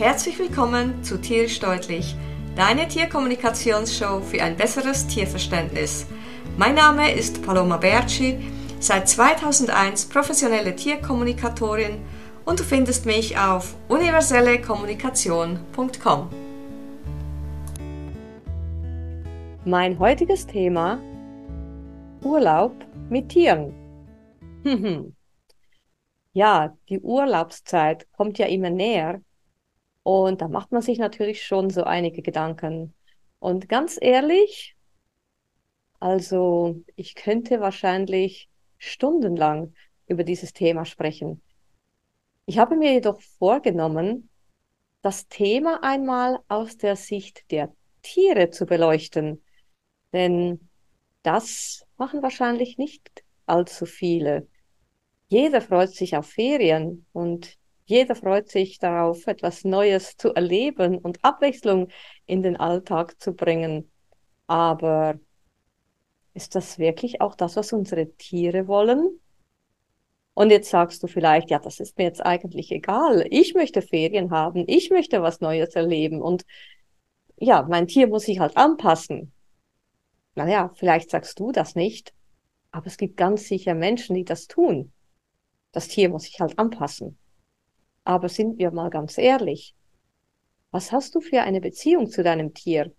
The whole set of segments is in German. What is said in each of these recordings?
Herzlich willkommen zu Tierisch Deutlich, deine Tierkommunikationsshow für ein besseres Tierverständnis. Mein Name ist Paloma Berci, seit 2001 professionelle Tierkommunikatorin und du findest mich auf universellekommunikation.com. Mein heutiges Thema Urlaub mit Tieren. ja, die Urlaubszeit kommt ja immer näher und da macht man sich natürlich schon so einige Gedanken. Und ganz ehrlich, also ich könnte wahrscheinlich stundenlang über dieses Thema sprechen. Ich habe mir jedoch vorgenommen, das Thema einmal aus der Sicht der Tiere zu beleuchten. Denn das machen wahrscheinlich nicht allzu viele. Jeder freut sich auf Ferien und jeder freut sich darauf, etwas Neues zu erleben und Abwechslung in den Alltag zu bringen. Aber ist das wirklich auch das, was unsere Tiere wollen? Und jetzt sagst du vielleicht, ja, das ist mir jetzt eigentlich egal. Ich möchte Ferien haben. Ich möchte was Neues erleben. Und ja, mein Tier muss sich halt anpassen. Naja, vielleicht sagst du das nicht. Aber es gibt ganz sicher Menschen, die das tun. Das Tier muss sich halt anpassen. Aber sind wir mal ganz ehrlich, was hast du für eine Beziehung zu deinem Tier?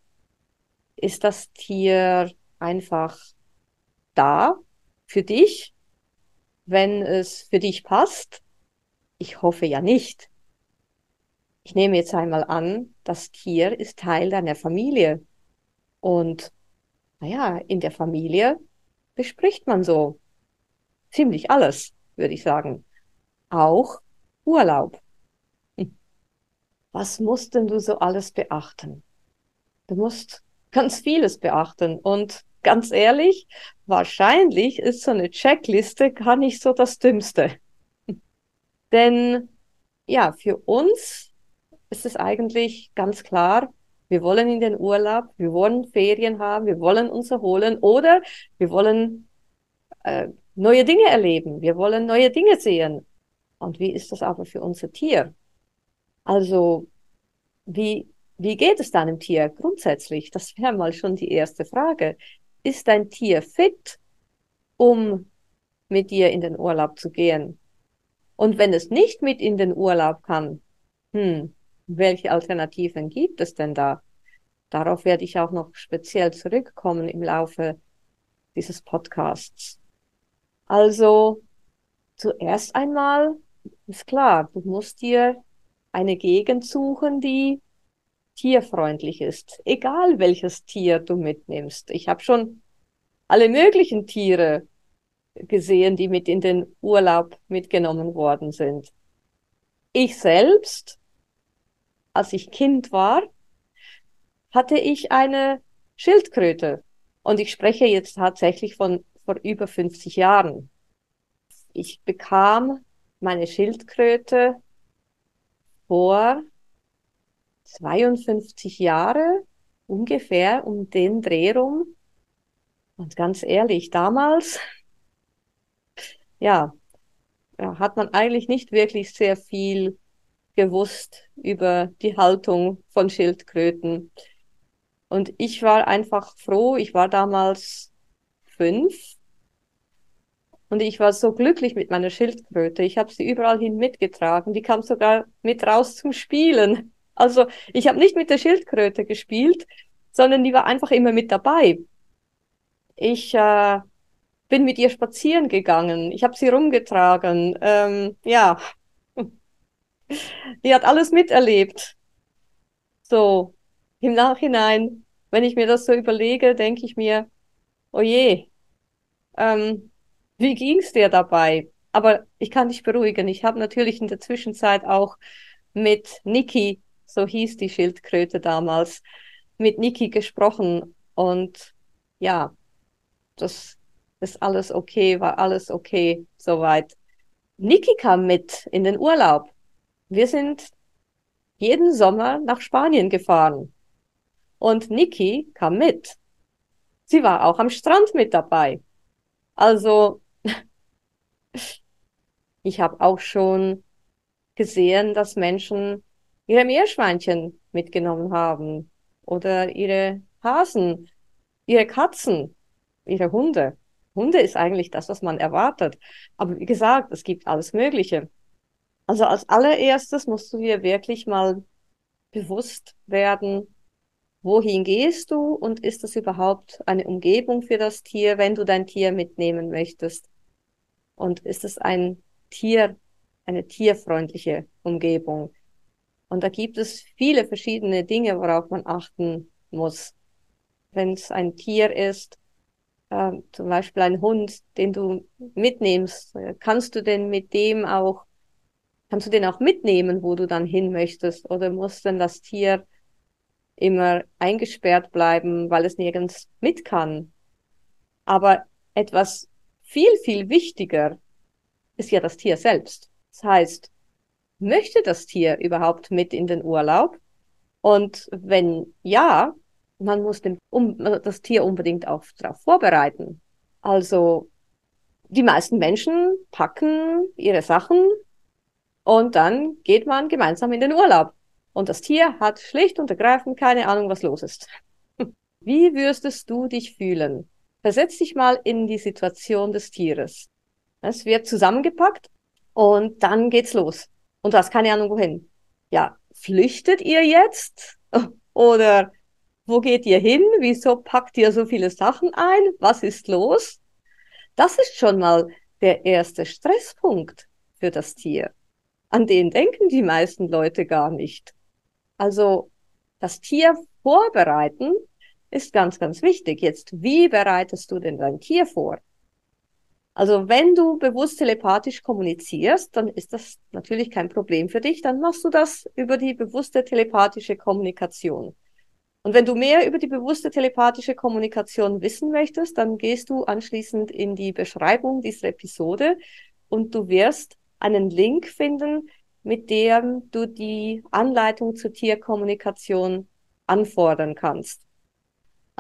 Ist das Tier einfach da für dich, wenn es für dich passt? Ich hoffe ja nicht. Ich nehme jetzt einmal an, das Tier ist Teil deiner Familie. Und naja, in der Familie bespricht man so ziemlich alles, würde ich sagen. Auch Urlaub. Hm. Was musst denn du so alles beachten? Du musst ganz vieles beachten und ganz ehrlich, wahrscheinlich ist so eine Checkliste gar nicht so das Dümmste. Denn ja, für uns ist es eigentlich ganz klar, wir wollen in den Urlaub, wir wollen Ferien haben, wir wollen uns erholen oder wir wollen äh, neue Dinge erleben, wir wollen neue Dinge sehen. Und wie ist das aber für unser Tier? Also, wie, wie geht es deinem Tier grundsätzlich? Das wäre mal schon die erste Frage. Ist dein Tier fit, um mit dir in den Urlaub zu gehen? Und wenn es nicht mit in den Urlaub kann, hm, welche Alternativen gibt es denn da? Darauf werde ich auch noch speziell zurückkommen im Laufe dieses Podcasts. Also zuerst einmal ist klar, du musst dir eine Gegend suchen, die tierfreundlich ist. Egal welches Tier du mitnimmst. Ich habe schon alle möglichen Tiere gesehen, die mit in den Urlaub mitgenommen worden sind. Ich selbst, als ich Kind war, hatte ich eine Schildkröte. Und ich spreche jetzt tatsächlich von vor über 50 Jahren. Ich bekam meine Schildkröte vor 52 Jahre ungefähr um den Dreh rum. Und ganz ehrlich, damals, ja, hat man eigentlich nicht wirklich sehr viel gewusst über die Haltung von Schildkröten. Und ich war einfach froh, ich war damals fünf und ich war so glücklich mit meiner Schildkröte. Ich habe sie überall hin mitgetragen. Die kam sogar mit raus zum Spielen. Also ich habe nicht mit der Schildkröte gespielt, sondern die war einfach immer mit dabei. Ich äh, bin mit ihr spazieren gegangen. Ich habe sie rumgetragen. Ähm, ja, die hat alles miterlebt. So, im Nachhinein, wenn ich mir das so überlege, denke ich mir, oh je, ähm, wie ging's dir dabei? Aber ich kann dich beruhigen. Ich habe natürlich in der Zwischenzeit auch mit Niki, so hieß die Schildkröte damals, mit Niki gesprochen und ja, das ist alles okay, war alles okay soweit. Niki kam mit in den Urlaub. Wir sind jeden Sommer nach Spanien gefahren und Niki kam mit. Sie war auch am Strand mit dabei. Also ich habe auch schon gesehen, dass Menschen ihre Meerschweinchen mitgenommen haben oder ihre Hasen, ihre Katzen, ihre Hunde. Hunde ist eigentlich das, was man erwartet. Aber wie gesagt, es gibt alles Mögliche. Also als allererstes musst du dir wirklich mal bewusst werden, wohin gehst du und ist das überhaupt eine Umgebung für das Tier, wenn du dein Tier mitnehmen möchtest? Und ist es ein Tier, eine tierfreundliche Umgebung? Und da gibt es viele verschiedene Dinge, worauf man achten muss. Wenn es ein Tier ist, äh, zum Beispiel ein Hund, den du mitnimmst, äh, kannst du denn mit dem auch, kannst du den auch mitnehmen, wo du dann hin möchtest? Oder muss denn das Tier immer eingesperrt bleiben, weil es nirgends mit kann? Aber etwas viel, viel wichtiger ist ja das Tier selbst. Das heißt, möchte das Tier überhaupt mit in den Urlaub? Und wenn ja, man muss den, um, das Tier unbedingt auch darauf vorbereiten. Also die meisten Menschen packen ihre Sachen und dann geht man gemeinsam in den Urlaub. Und das Tier hat schlicht und ergreifend keine Ahnung, was los ist. Wie würdest du dich fühlen? Versetz dich mal in die Situation des Tieres. Es wird zusammengepackt und dann geht's los. Und du hast keine Ahnung wohin. Ja, flüchtet ihr jetzt? Oder wo geht ihr hin? Wieso packt ihr so viele Sachen ein? Was ist los? Das ist schon mal der erste Stresspunkt für das Tier. An den denken die meisten Leute gar nicht. Also das Tier vorbereiten ist ganz, ganz wichtig. Jetzt, wie bereitest du denn dein Tier vor? Also wenn du bewusst telepathisch kommunizierst, dann ist das natürlich kein Problem für dich. Dann machst du das über die bewusste telepathische Kommunikation. Und wenn du mehr über die bewusste telepathische Kommunikation wissen möchtest, dann gehst du anschließend in die Beschreibung dieser Episode und du wirst einen Link finden, mit dem du die Anleitung zur Tierkommunikation anfordern kannst.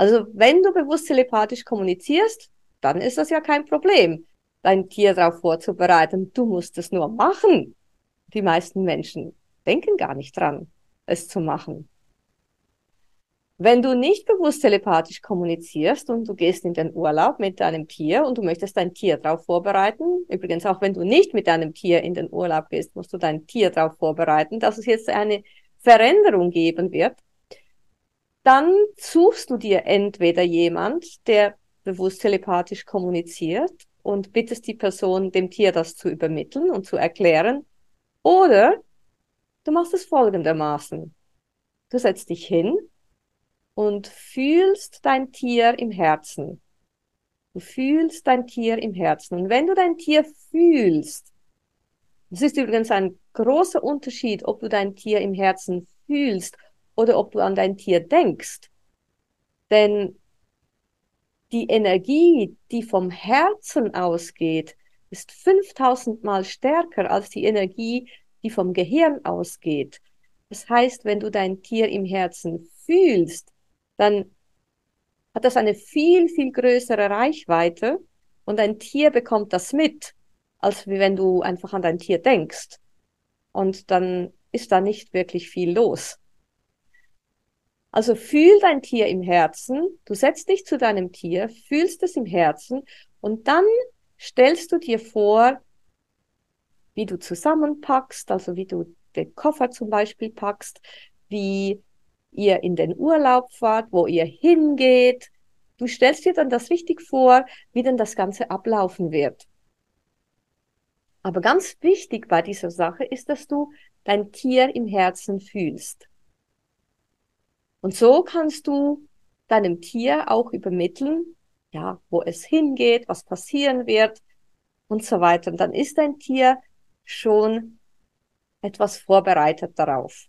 Also wenn du bewusst telepathisch kommunizierst, dann ist das ja kein Problem, dein Tier darauf vorzubereiten. Du musst es nur machen. Die meisten Menschen denken gar nicht dran, es zu machen. Wenn du nicht bewusst telepathisch kommunizierst und du gehst in den Urlaub mit deinem Tier und du möchtest dein Tier darauf vorbereiten, übrigens auch wenn du nicht mit deinem Tier in den Urlaub gehst, musst du dein Tier darauf vorbereiten, dass es jetzt eine Veränderung geben wird, dann suchst du dir entweder jemand, der bewusst telepathisch kommuniziert und bittest die Person, dem Tier das zu übermitteln und zu erklären. Oder du machst es folgendermaßen. Du setzt dich hin und fühlst dein Tier im Herzen. Du fühlst dein Tier im Herzen. Und wenn du dein Tier fühlst, das ist übrigens ein großer Unterschied, ob du dein Tier im Herzen fühlst oder ob du an dein Tier denkst. Denn die Energie, die vom Herzen ausgeht, ist 5000 Mal stärker als die Energie, die vom Gehirn ausgeht. Das heißt, wenn du dein Tier im Herzen fühlst, dann hat das eine viel, viel größere Reichweite und ein Tier bekommt das mit, als wenn du einfach an dein Tier denkst. Und dann ist da nicht wirklich viel los. Also fühl dein Tier im Herzen, du setzt dich zu deinem Tier, fühlst es im Herzen und dann stellst du dir vor, wie du zusammenpackst, also wie du den Koffer zum Beispiel packst, wie ihr in den Urlaub fahrt, wo ihr hingeht. Du stellst dir dann das richtig vor, wie denn das Ganze ablaufen wird. Aber ganz wichtig bei dieser Sache ist, dass du dein Tier im Herzen fühlst. Und so kannst du deinem Tier auch übermitteln, ja, wo es hingeht, was passieren wird und so weiter. Und dann ist dein Tier schon etwas vorbereitet darauf.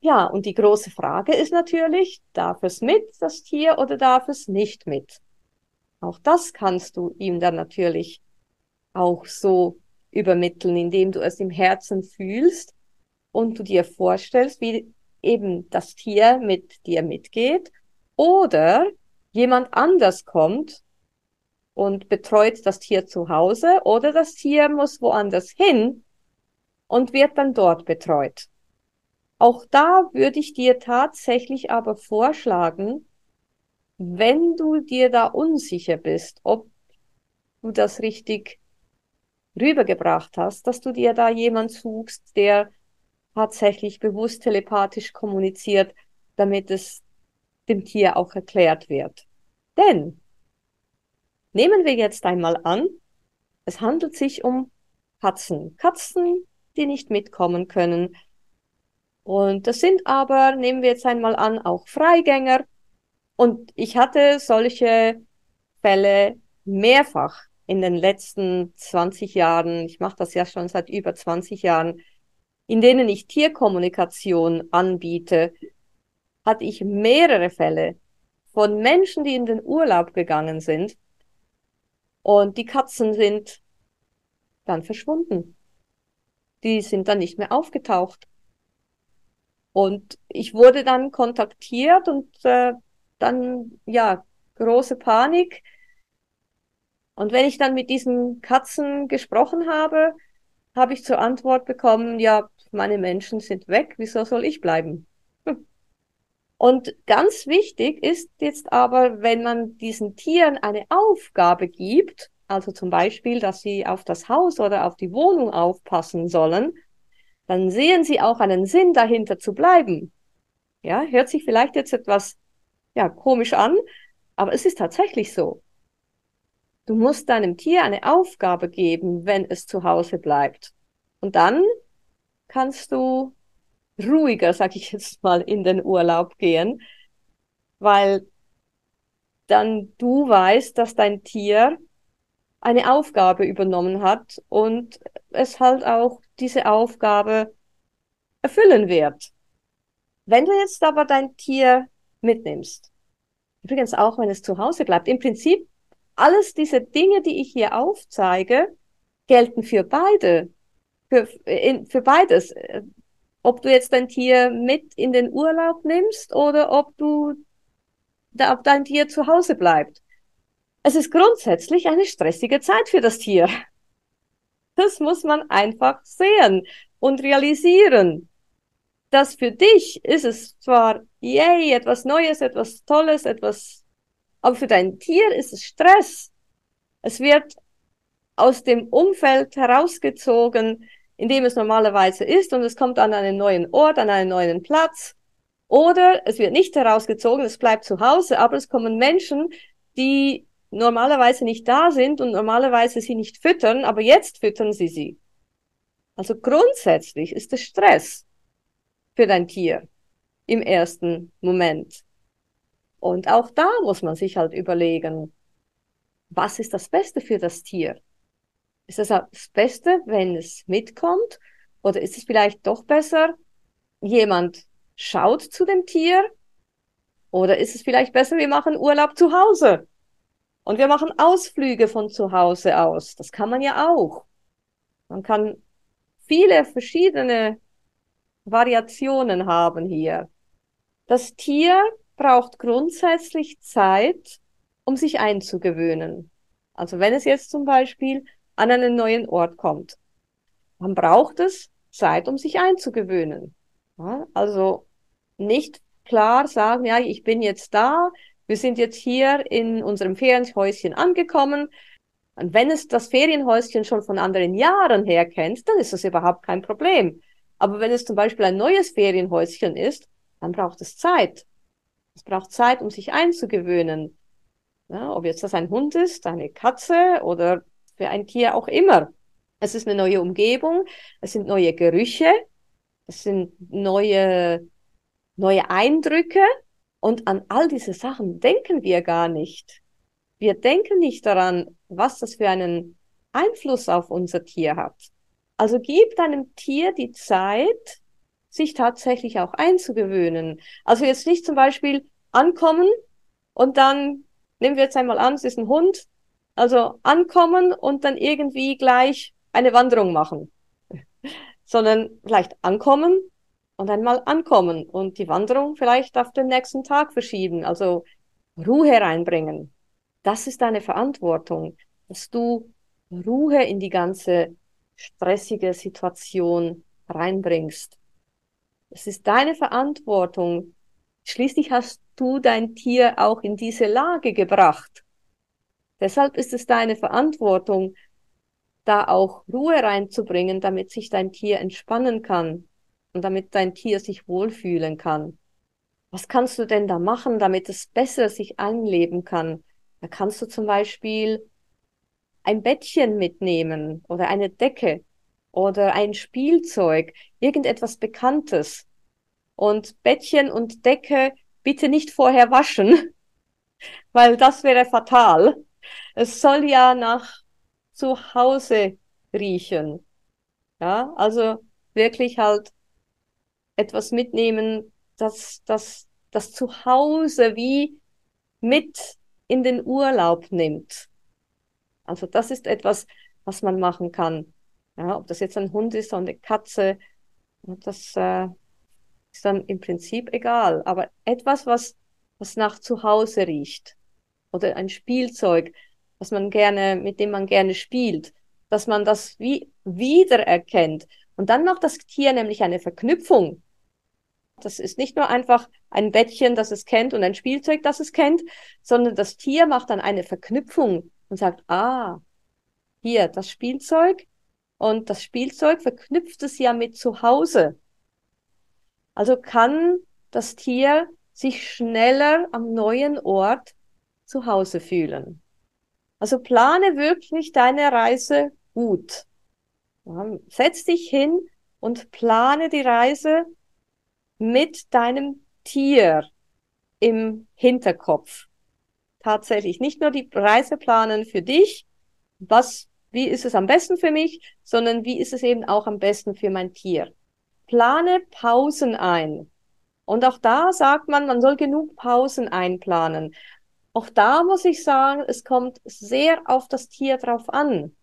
Ja, und die große Frage ist natürlich, darf es mit, das Tier, oder darf es nicht mit? Auch das kannst du ihm dann natürlich auch so übermitteln, indem du es im Herzen fühlst und du dir vorstellst, wie eben das Tier mit dir mitgeht oder jemand anders kommt und betreut das Tier zu Hause oder das Tier muss woanders hin und wird dann dort betreut. Auch da würde ich dir tatsächlich aber vorschlagen, wenn du dir da unsicher bist, ob du das richtig rübergebracht hast, dass du dir da jemand suchst, der tatsächlich bewusst telepathisch kommuniziert, damit es dem Tier auch erklärt wird. Denn nehmen wir jetzt einmal an, es handelt sich um Katzen. Katzen, die nicht mitkommen können, und das sind aber, nehmen wir jetzt einmal an, auch Freigänger. Und ich hatte solche Fälle mehrfach in den letzten 20 Jahren, ich mache das ja schon seit über 20 Jahren, in denen ich Tierkommunikation anbiete, hatte ich mehrere Fälle von Menschen, die in den Urlaub gegangen sind und die Katzen sind dann verschwunden. Die sind dann nicht mehr aufgetaucht. Und ich wurde dann kontaktiert und äh, dann, ja, große Panik. Und wenn ich dann mit diesen Katzen gesprochen habe, habe ich zur Antwort bekommen, ja, meine Menschen sind weg, wieso soll ich bleiben? Und ganz wichtig ist jetzt aber, wenn man diesen Tieren eine Aufgabe gibt, also zum Beispiel, dass sie auf das Haus oder auf die Wohnung aufpassen sollen, dann sehen sie auch einen Sinn dahinter zu bleiben. Ja, hört sich vielleicht jetzt etwas, ja, komisch an, aber es ist tatsächlich so. Du musst deinem Tier eine Aufgabe geben, wenn es zu Hause bleibt. Und dann kannst du ruhiger, sag ich jetzt mal, in den Urlaub gehen, weil dann du weißt, dass dein Tier eine Aufgabe übernommen hat und es halt auch diese Aufgabe erfüllen wird. Wenn du jetzt aber dein Tier mitnimmst, übrigens auch wenn es zu Hause bleibt, im Prinzip alles diese Dinge, die ich hier aufzeige, gelten für beide, für, in, für beides. Ob du jetzt dein Tier mit in den Urlaub nimmst oder ob du, ob dein Tier zu Hause bleibt. Es ist grundsätzlich eine stressige Zeit für das Tier. Das muss man einfach sehen und realisieren. Dass für dich ist es zwar, yay, etwas Neues, etwas Tolles, etwas, aber für dein Tier ist es Stress. Es wird aus dem Umfeld herausgezogen, in dem es normalerweise ist und es kommt an einen neuen Ort, an einen neuen Platz. Oder es wird nicht herausgezogen, es bleibt zu Hause, aber es kommen Menschen, die normalerweise nicht da sind und normalerweise sie nicht füttern, aber jetzt füttern sie sie. Also grundsätzlich ist es Stress für dein Tier im ersten Moment. Und auch da muss man sich halt überlegen, was ist das Beste für das Tier? Ist es das Beste, wenn es mitkommt? Oder ist es vielleicht doch besser, jemand schaut zu dem Tier? Oder ist es vielleicht besser, wir machen Urlaub zu Hause? Und wir machen Ausflüge von zu Hause aus. Das kann man ja auch. Man kann viele verschiedene Variationen haben hier. Das Tier braucht grundsätzlich Zeit, um sich einzugewöhnen. Also wenn es jetzt zum Beispiel an einen neuen Ort kommt, dann braucht es Zeit, um sich einzugewöhnen. Ja, also nicht klar sagen, ja, ich bin jetzt da, wir sind jetzt hier in unserem Ferienhäuschen angekommen. Und wenn es das Ferienhäuschen schon von anderen Jahren her kennt, dann ist das überhaupt kein Problem. Aber wenn es zum Beispiel ein neues Ferienhäuschen ist, dann braucht es Zeit. Es braucht Zeit, um sich einzugewöhnen. Ja, ob jetzt das ein Hund ist, eine Katze oder für ein Tier auch immer. Es ist eine neue Umgebung, es sind neue Gerüche, es sind neue, neue Eindrücke, und an all diese Sachen denken wir gar nicht. Wir denken nicht daran, was das für einen Einfluss auf unser Tier hat. Also gib deinem Tier die Zeit, sich tatsächlich auch einzugewöhnen. Also jetzt nicht zum Beispiel ankommen und dann, nehmen wir jetzt einmal an, es ist ein Hund, also ankommen und dann irgendwie gleich eine Wanderung machen, sondern vielleicht ankommen, und einmal ankommen und die Wanderung vielleicht auf den nächsten Tag verschieben, also Ruhe reinbringen. Das ist deine Verantwortung, dass du Ruhe in die ganze stressige Situation reinbringst. Es ist deine Verantwortung. Schließlich hast du dein Tier auch in diese Lage gebracht. Deshalb ist es deine Verantwortung, da auch Ruhe reinzubringen, damit sich dein Tier entspannen kann und damit dein Tier sich wohlfühlen kann. Was kannst du denn da machen, damit es besser sich einleben kann? Da kannst du zum Beispiel ein Bettchen mitnehmen oder eine Decke oder ein Spielzeug, irgendetwas Bekanntes. Und Bettchen und Decke bitte nicht vorher waschen, weil das wäre fatal. Es soll ja nach zu Hause riechen. Ja, also wirklich halt etwas mitnehmen, das, das, das zu Hause wie mit in den Urlaub nimmt. Also das ist etwas, was man machen kann. Ja, ob das jetzt ein Hund ist oder eine Katze, das äh, ist dann im Prinzip egal. Aber etwas, was, was nach Zuhause riecht. Oder ein Spielzeug, was man gerne, mit dem man gerne spielt, dass man das wie wiedererkennt. Und dann macht das Tier nämlich eine Verknüpfung. Das ist nicht nur einfach ein Bettchen, das es kennt und ein Spielzeug, das es kennt, sondern das Tier macht dann eine Verknüpfung und sagt, ah, hier das Spielzeug und das Spielzeug verknüpft es ja mit zu Hause. Also kann das Tier sich schneller am neuen Ort zu Hause fühlen. Also plane wirklich deine Reise gut. Setz dich hin und plane die Reise mit deinem Tier im Hinterkopf. Tatsächlich nicht nur die Reise planen für dich, was, wie ist es am besten für mich, sondern wie ist es eben auch am besten für mein Tier. Plane Pausen ein. Und auch da sagt man, man soll genug Pausen einplanen. Auch da muss ich sagen, es kommt sehr auf das Tier drauf an.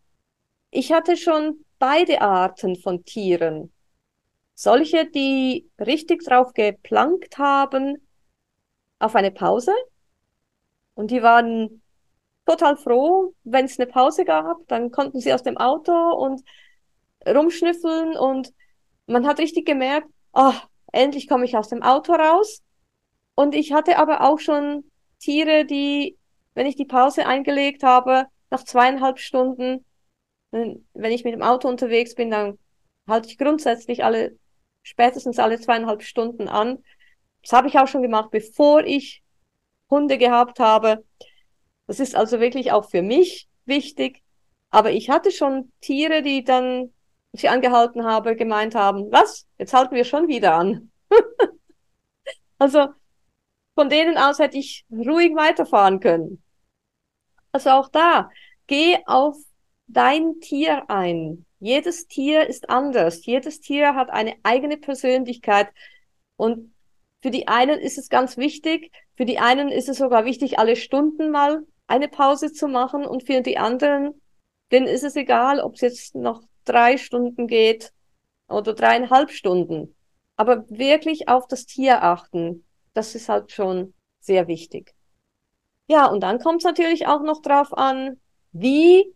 Ich hatte schon beide Arten von Tieren. Solche, die richtig drauf geplankt haben auf eine Pause. Und die waren total froh, wenn es eine Pause gab. Dann konnten sie aus dem Auto und rumschnüffeln und man hat richtig gemerkt, oh, endlich komme ich aus dem Auto raus. Und ich hatte aber auch schon Tiere, die, wenn ich die Pause eingelegt habe, nach zweieinhalb Stunden, wenn ich mit dem Auto unterwegs bin, dann halte ich grundsätzlich alle, spätestens alle zweieinhalb Stunden an. Das habe ich auch schon gemacht, bevor ich Hunde gehabt habe. Das ist also wirklich auch für mich wichtig. Aber ich hatte schon Tiere, die dann, ich sie angehalten habe, gemeint haben, was? Jetzt halten wir schon wieder an. also von denen aus hätte ich ruhig weiterfahren können. Also auch da, geh auf dein Tier ein. Jedes Tier ist anders. Jedes Tier hat eine eigene Persönlichkeit. Und für die einen ist es ganz wichtig, für die einen ist es sogar wichtig, alle Stunden mal eine Pause zu machen. Und für die anderen, denen ist es egal, ob es jetzt noch drei Stunden geht oder dreieinhalb Stunden. Aber wirklich auf das Tier achten. Das ist halt schon sehr wichtig. Ja, und dann kommt es natürlich auch noch drauf an, wie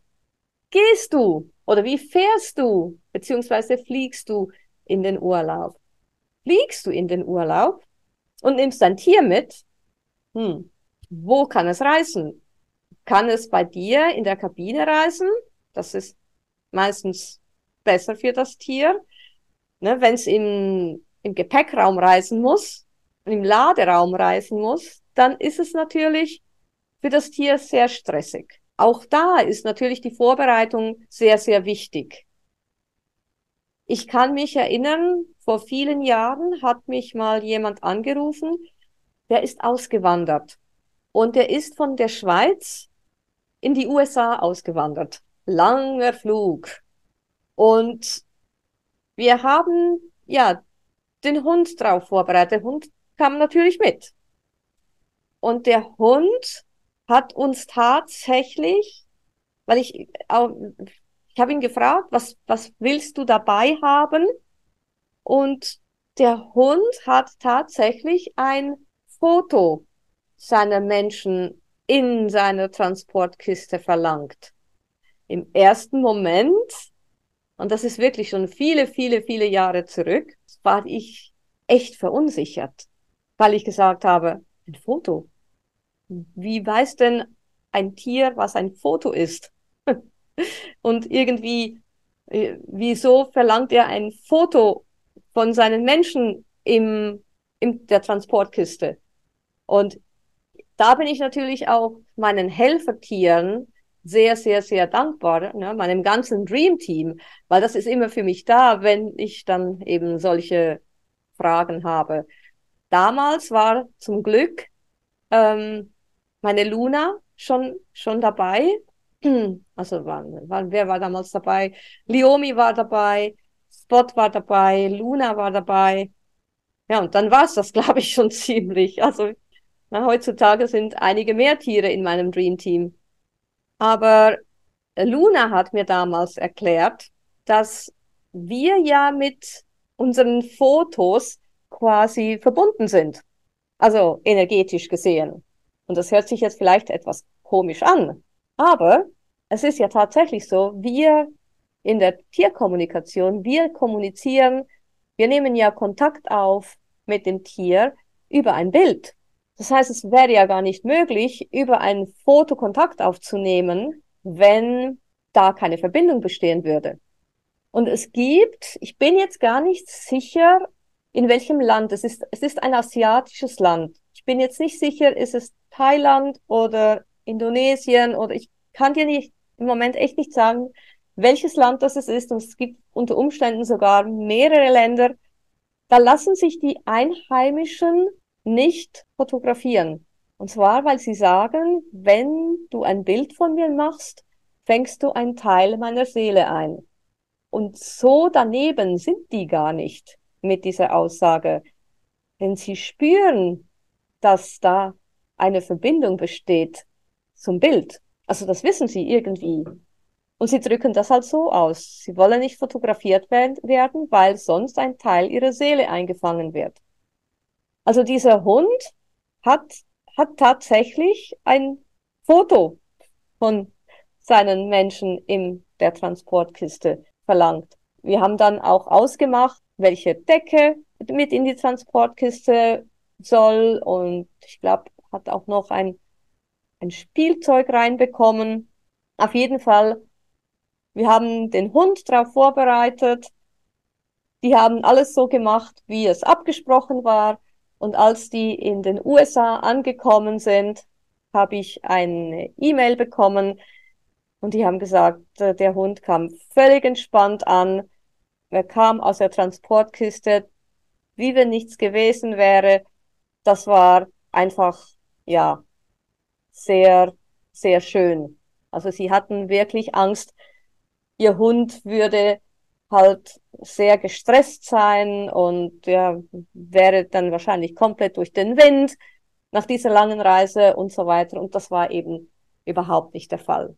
gehst du oder wie fährst du beziehungsweise fliegst du in den Urlaub? Fliegst du in den Urlaub und nimmst dein Tier mit? Hm, wo kann es reisen? Kann es bei dir in der Kabine reisen? Das ist meistens besser für das Tier. Ne, Wenn es im, im Gepäckraum reisen muss, im Laderaum reisen muss, dann ist es natürlich für das Tier sehr stressig. Auch da ist natürlich die Vorbereitung sehr, sehr wichtig. Ich kann mich erinnern, vor vielen Jahren hat mich mal jemand angerufen, der ist ausgewandert. Und der ist von der Schweiz in die USA ausgewandert. Langer Flug. Und wir haben, ja, den Hund drauf vorbereitet. Der Hund kam natürlich mit. Und der Hund hat uns tatsächlich, weil ich, ich habe ihn gefragt, was, was willst du dabei haben? Und der Hund hat tatsächlich ein Foto seiner Menschen in seiner Transportkiste verlangt. Im ersten Moment, und das ist wirklich schon viele, viele, viele Jahre zurück, war ich echt verunsichert, weil ich gesagt habe, ein Foto. Wie weiß denn ein Tier, was ein Foto ist? Und irgendwie, äh, wieso verlangt er ein Foto von seinen Menschen im, in der Transportkiste? Und da bin ich natürlich auch meinen Helfertieren sehr, sehr, sehr dankbar, ne, meinem ganzen Dream Team, weil das ist immer für mich da, wenn ich dann eben solche Fragen habe. Damals war zum Glück ähm, meine Luna schon, schon dabei. Also war, war, wer war damals dabei? Liomi war dabei, Spot war dabei, Luna war dabei. Ja, und dann war es das, glaube ich, schon ziemlich. Also na, heutzutage sind einige mehr Tiere in meinem Dream Team. Aber Luna hat mir damals erklärt, dass wir ja mit unseren Fotos quasi verbunden sind. Also energetisch gesehen. Und das hört sich jetzt vielleicht etwas komisch an. Aber es ist ja tatsächlich so, wir in der Tierkommunikation, wir kommunizieren, wir nehmen ja Kontakt auf mit dem Tier über ein Bild. Das heißt, es wäre ja gar nicht möglich, über ein Foto Kontakt aufzunehmen, wenn da keine Verbindung bestehen würde. Und es gibt, ich bin jetzt gar nicht sicher, in welchem Land. Es ist, es ist ein asiatisches Land. Ich bin jetzt nicht sicher, ist es Thailand oder Indonesien oder ich kann dir nicht im Moment echt nicht sagen, welches Land das es ist. Und es gibt unter Umständen sogar mehrere Länder. Da lassen sich die Einheimischen nicht fotografieren. Und zwar, weil sie sagen, wenn du ein Bild von mir machst, fängst du einen Teil meiner Seele ein. Und so daneben sind die gar nicht mit dieser Aussage. Denn sie spüren, dass da eine Verbindung besteht zum Bild. Also das wissen sie irgendwie. Und sie drücken das halt so aus. Sie wollen nicht fotografiert werden, weil sonst ein Teil ihrer Seele eingefangen wird. Also dieser Hund hat, hat tatsächlich ein Foto von seinen Menschen in der Transportkiste verlangt. Wir haben dann auch ausgemacht, welche Decke mit in die Transportkiste soll und ich glaube, hat auch noch ein, ein Spielzeug reinbekommen. Auf jeden Fall, wir haben den Hund darauf vorbereitet. Die haben alles so gemacht, wie es abgesprochen war. Und als die in den USA angekommen sind, habe ich eine E-Mail bekommen und die haben gesagt, äh, der Hund kam völlig entspannt an. Er kam aus der Transportkiste, wie wenn nichts gewesen wäre. Das war einfach, ja, sehr, sehr schön. Also sie hatten wirklich Angst, ihr Hund würde halt sehr gestresst sein und ja, wäre dann wahrscheinlich komplett durch den Wind nach dieser langen Reise und so weiter. Und das war eben überhaupt nicht der Fall.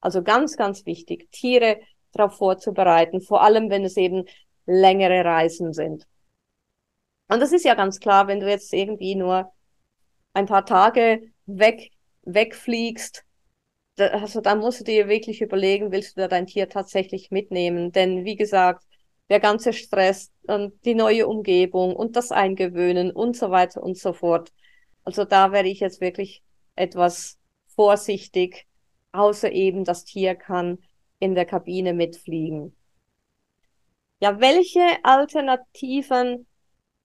Also ganz, ganz wichtig, Tiere darauf vorzubereiten, vor allem wenn es eben längere Reisen sind. Und das ist ja ganz klar, wenn du jetzt irgendwie nur ein paar Tage weg, wegfliegst, also da musst du dir wirklich überlegen, willst du da dein Tier tatsächlich mitnehmen? Denn wie gesagt, der ganze Stress und die neue Umgebung und das Eingewöhnen und so weiter und so fort. Also da wäre ich jetzt wirklich etwas vorsichtig, außer eben das Tier kann in der Kabine mitfliegen. Ja, welche Alternativen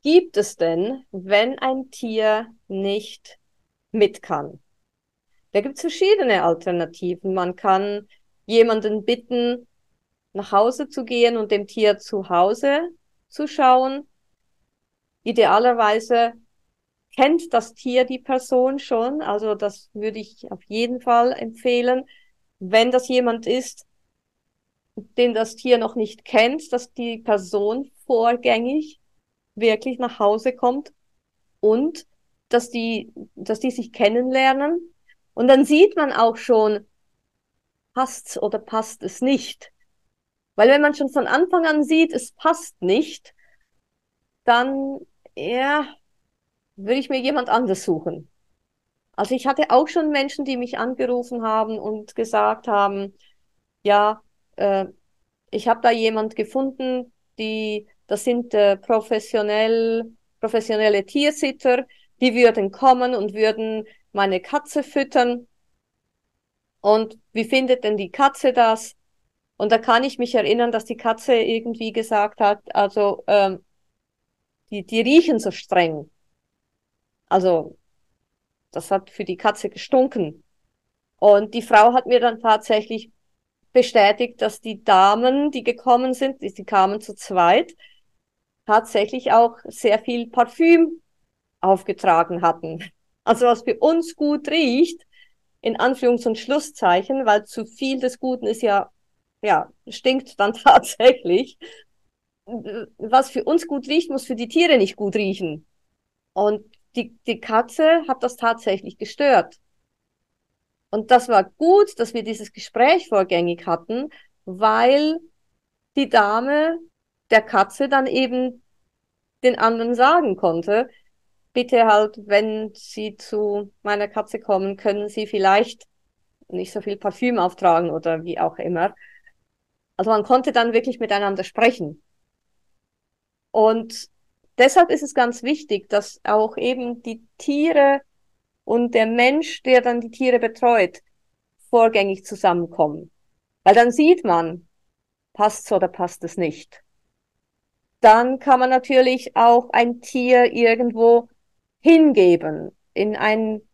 gibt es denn, wenn ein Tier nicht mit kann? Da gibt es verschiedene Alternativen. Man kann jemanden bitten, nach Hause zu gehen und dem Tier zu Hause zu schauen. Idealerweise kennt das Tier die Person schon, also das würde ich auf jeden Fall empfehlen. Wenn das jemand ist, den das Tier noch nicht kennt, dass die Person vorgängig wirklich nach Hause kommt und dass die, dass die sich kennenlernen und dann sieht man auch schon, passt's oder passt es nicht. Weil wenn man schon von Anfang an sieht, es passt nicht, dann, ja, würde ich mir jemand anders suchen. Also ich hatte auch schon Menschen, die mich angerufen haben und gesagt haben, ja, äh, ich habe da jemand gefunden, die, das sind äh, professionell professionelle Tiersitter, die würden kommen und würden meine Katze füttern. Und wie findet denn die Katze das? Und da kann ich mich erinnern, dass die Katze irgendwie gesagt hat, also ähm, die, die riechen so streng. Also das hat für die Katze gestunken. Und die Frau hat mir dann tatsächlich bestätigt, dass die Damen, die gekommen sind, die, kamen zu zweit, tatsächlich auch sehr viel Parfüm aufgetragen hatten. Also was für uns gut riecht, in Anführungs- und Schlusszeichen, weil zu viel des Guten ist ja, ja, stinkt dann tatsächlich. Was für uns gut riecht, muss für die Tiere nicht gut riechen. Und die, die Katze hat das tatsächlich gestört. Und das war gut, dass wir dieses Gespräch vorgängig hatten, weil die Dame der Katze dann eben den anderen sagen konnte, bitte halt, wenn Sie zu meiner Katze kommen, können Sie vielleicht nicht so viel Parfüm auftragen oder wie auch immer. Also man konnte dann wirklich miteinander sprechen. Und deshalb ist es ganz wichtig, dass auch eben die Tiere und der Mensch, der dann die Tiere betreut, vorgängig zusammenkommen. Weil dann sieht man, passt's oder passt es nicht. Dann kann man natürlich auch ein Tier irgendwo hingeben in ein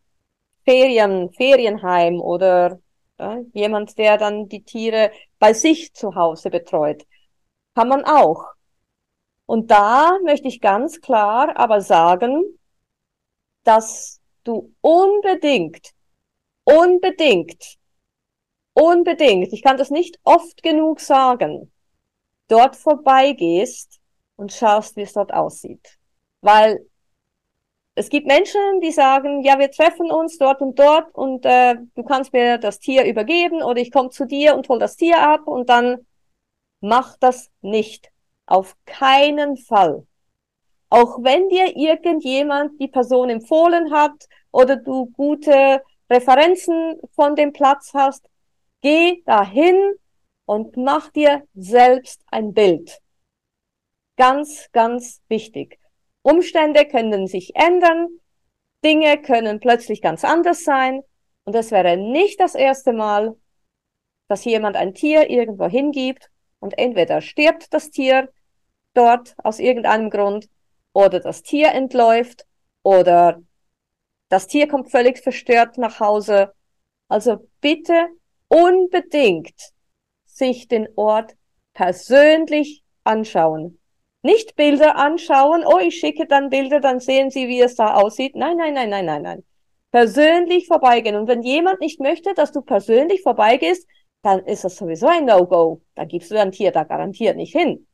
Ferien, Ferienheim oder ja, jemand, der dann die Tiere bei sich zu Hause betreut. Kann man auch. Und da möchte ich ganz klar aber sagen, dass du unbedingt, unbedingt, unbedingt, ich kann das nicht oft genug sagen, dort vorbeigehst und schaust, wie es dort aussieht. Weil es gibt Menschen, die sagen, ja, wir treffen uns dort und dort und äh, du kannst mir das Tier übergeben oder ich komme zu dir und hol das Tier ab und dann mach das nicht. Auf keinen Fall. Auch wenn dir irgendjemand die Person empfohlen hat oder du gute Referenzen von dem Platz hast, geh dahin und mach dir selbst ein Bild. Ganz, ganz wichtig. Umstände können sich ändern, Dinge können plötzlich ganz anders sein und es wäre nicht das erste Mal, dass jemand ein Tier irgendwo hingibt und entweder stirbt das Tier dort aus irgendeinem Grund oder das Tier entläuft oder das Tier kommt völlig verstört nach Hause. Also bitte unbedingt sich den Ort persönlich anschauen. Nicht Bilder anschauen, oh, ich schicke dann Bilder, dann sehen Sie, wie es da aussieht. Nein, nein, nein, nein, nein, nein. Persönlich vorbeigehen. Und wenn jemand nicht möchte, dass du persönlich vorbeigehst, dann ist das sowieso ein No-Go. Da gibst du dein Tier da garantiert nicht hin.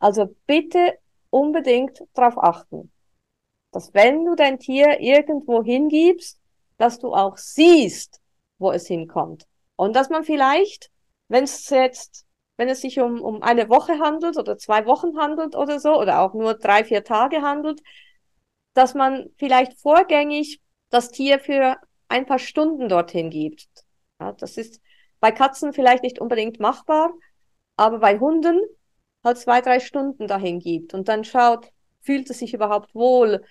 Also bitte unbedingt darauf achten, dass wenn du dein Tier irgendwo hingibst, dass du auch siehst, wo es hinkommt. Und dass man vielleicht, wenn es jetzt wenn es sich um, um eine Woche handelt oder zwei Wochen handelt oder so, oder auch nur drei, vier Tage handelt, dass man vielleicht vorgängig das Tier für ein paar Stunden dorthin gibt. Ja, das ist bei Katzen vielleicht nicht unbedingt machbar, aber bei Hunden halt zwei, drei Stunden dahin gibt und dann schaut, fühlt es sich überhaupt wohl,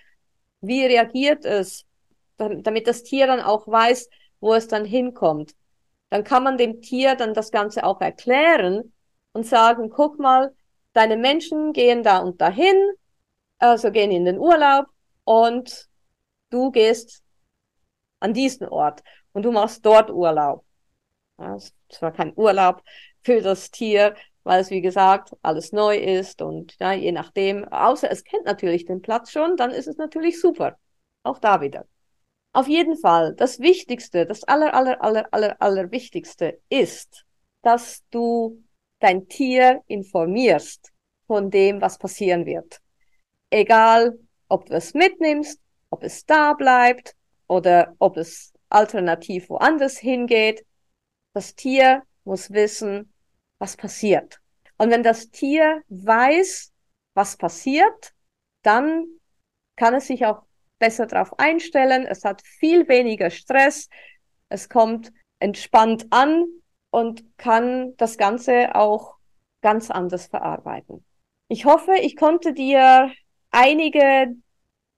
wie reagiert es, damit das Tier dann auch weiß, wo es dann hinkommt. Dann kann man dem Tier dann das Ganze auch erklären, und sagen, guck mal, deine Menschen gehen da und dahin, also gehen in den Urlaub und du gehst an diesen Ort und du machst dort Urlaub. Ja, es war kein Urlaub für das Tier, weil es, wie gesagt, alles neu ist und ja, je nachdem, außer es kennt natürlich den Platz schon, dann ist es natürlich super. Auch da wieder. Auf jeden Fall, das Wichtigste, das aller, aller, aller, aller, aller Wichtigste ist, dass du dein Tier informierst von dem, was passieren wird. Egal, ob du es mitnimmst, ob es da bleibt oder ob es alternativ woanders hingeht. Das Tier muss wissen, was passiert. Und wenn das Tier weiß, was passiert, dann kann es sich auch besser darauf einstellen. Es hat viel weniger Stress. Es kommt entspannt an und kann das Ganze auch ganz anders verarbeiten. Ich hoffe, ich konnte dir einige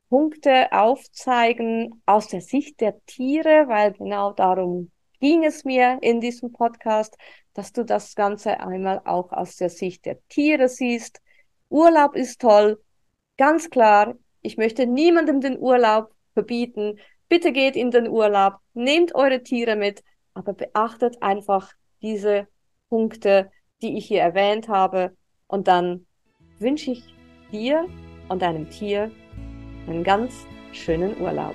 Punkte aufzeigen aus der Sicht der Tiere, weil genau darum ging es mir in diesem Podcast, dass du das Ganze einmal auch aus der Sicht der Tiere siehst. Urlaub ist toll, ganz klar. Ich möchte niemandem den Urlaub verbieten. Bitte geht in den Urlaub, nehmt eure Tiere mit, aber beachtet einfach diese Punkte, die ich hier erwähnt habe. Und dann wünsche ich dir und deinem Tier einen ganz schönen Urlaub.